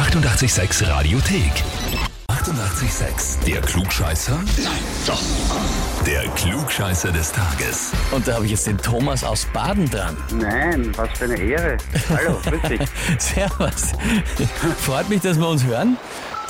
886 Radiothek. 88,6. Der Klugscheißer? Nein, doch. Der Klugscheißer des Tages. Und da habe ich jetzt den Thomas aus Baden dran. Nein, was für eine Ehre. Hallo, grüß dich. Servus. Freut mich, dass wir uns hören.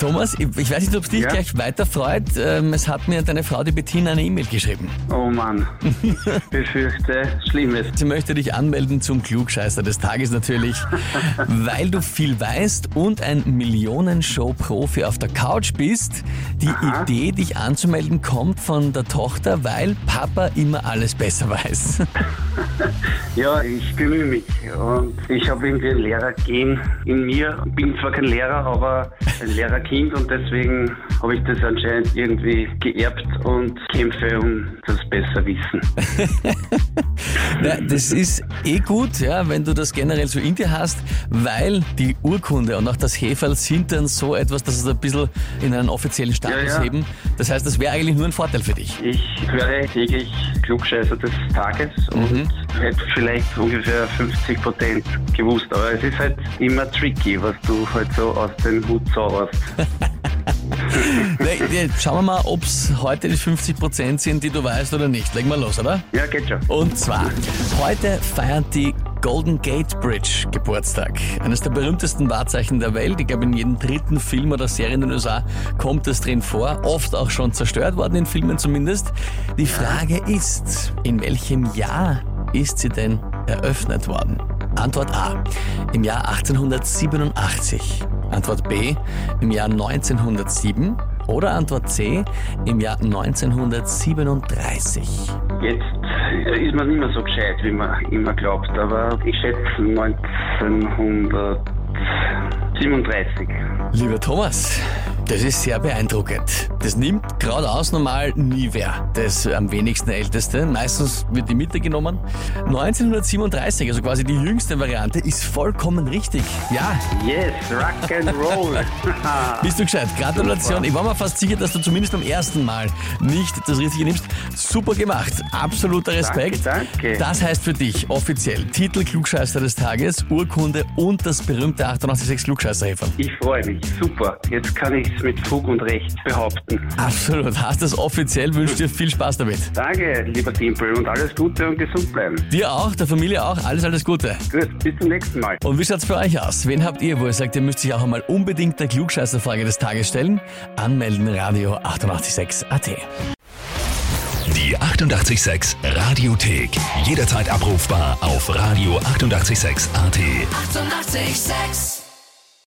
Thomas, ich, ich weiß nicht, ob es dich Ja? gleich weiter freut. Ähm, es hat mir deine Frau, die Bettina, eine E-Mail geschrieben. Oh Mann, befürchte Schlimmes. Sie möchte dich anmelden zum Klugscheißer des Tages natürlich, weil du viel weißt und ein Millionenshow-Profi auf der Couch bist. Die. Idee, dich anzumelden, kommt von der Tochter, weil Papa immer alles besser weiß. Ja, ich bemühe mich und ich habe irgendwie ein Lehrergen in mir. Bin zwar kein Lehrer, aber ein Lehrerkind und deswegen habe ich das anscheinend irgendwie geerbt und kämpfe um das Besserwissen. Ja, das ist eh gut, ja, wenn du das generell so in dir hast, weil die Urkunde und auch das Heferl sind dann so etwas, dass es ein bisschen in einen offiziellen Status Ja, ja. heben. Das heißt, das wäre eigentlich nur ein Vorteil für dich. Ich höre täglich Klugscheißer des Tages und hätte vielleicht ungefähr 50 Prozent gewusst. Aber es ist halt immer tricky, was du halt so aus dem Hut zauberst. Schauen wir mal, ob es heute die 50% sind, die du weißt oder nicht. Legen wir los, oder? Ja, geht schon. Und zwar, heute feiert die Golden Gate Bridge Geburtstag. Eines der berühmtesten Wahrzeichen der Welt. Ich glaube, in jedem dritten Film oder Serie in den USA kommt es drin vor. Oft auch schon zerstört worden, in Filmen zumindest. Die Frage ist, in welchem Jahr ist sie denn eröffnet worden? Antwort A. Im Jahr 1887. Antwort B. Im Jahr 1907. Oder Antwort C. Im Jahr 1937. Jetzt äh, ist man nicht mehr so gescheit, wie man immer glaubt, aber ich schätze 1937. Lieber Thomas, das ist sehr beeindruckend. Das nimmt geradeaus normal nie wer. Das am wenigsten Älteste. Meistens wird die Mitte genommen. 1937, also quasi die jüngste Variante, ist vollkommen richtig. Ja, Yes, Rock and Roll. bist du gescheit. Gratulation. Ich war mir fast sicher, dass du zumindest beim ersten Mal nicht das Richtige nimmst. Super gemacht. Absoluter Respekt. Danke, danke. Das heißt für dich offiziell Titel Klugscheißer des Tages, Urkunde und das berühmte 886 Klugscheißerhefer. Ich freue mich. Super. Jetzt kann ich mit Fug und Recht behaupten. Absolut. Hast das offiziell. Wünsche dir viel Spaß damit. Danke, lieber Timpel, und alles Gute und gesund bleiben. Dir auch, der Familie auch. Alles, alles Gute. Gut, bis zum nächsten Mal. Und wie schaut's bei euch aus? Wen habt ihr, wo ihr sagt, ihr müsst sich auch einmal unbedingt der Klugscheißerfrage des Tages stellen? Anmelden Radio 886 AT. Die 88,6 Radiothek. Jederzeit abrufbar auf radio886.at. 88,6. Eighty-eight, sex.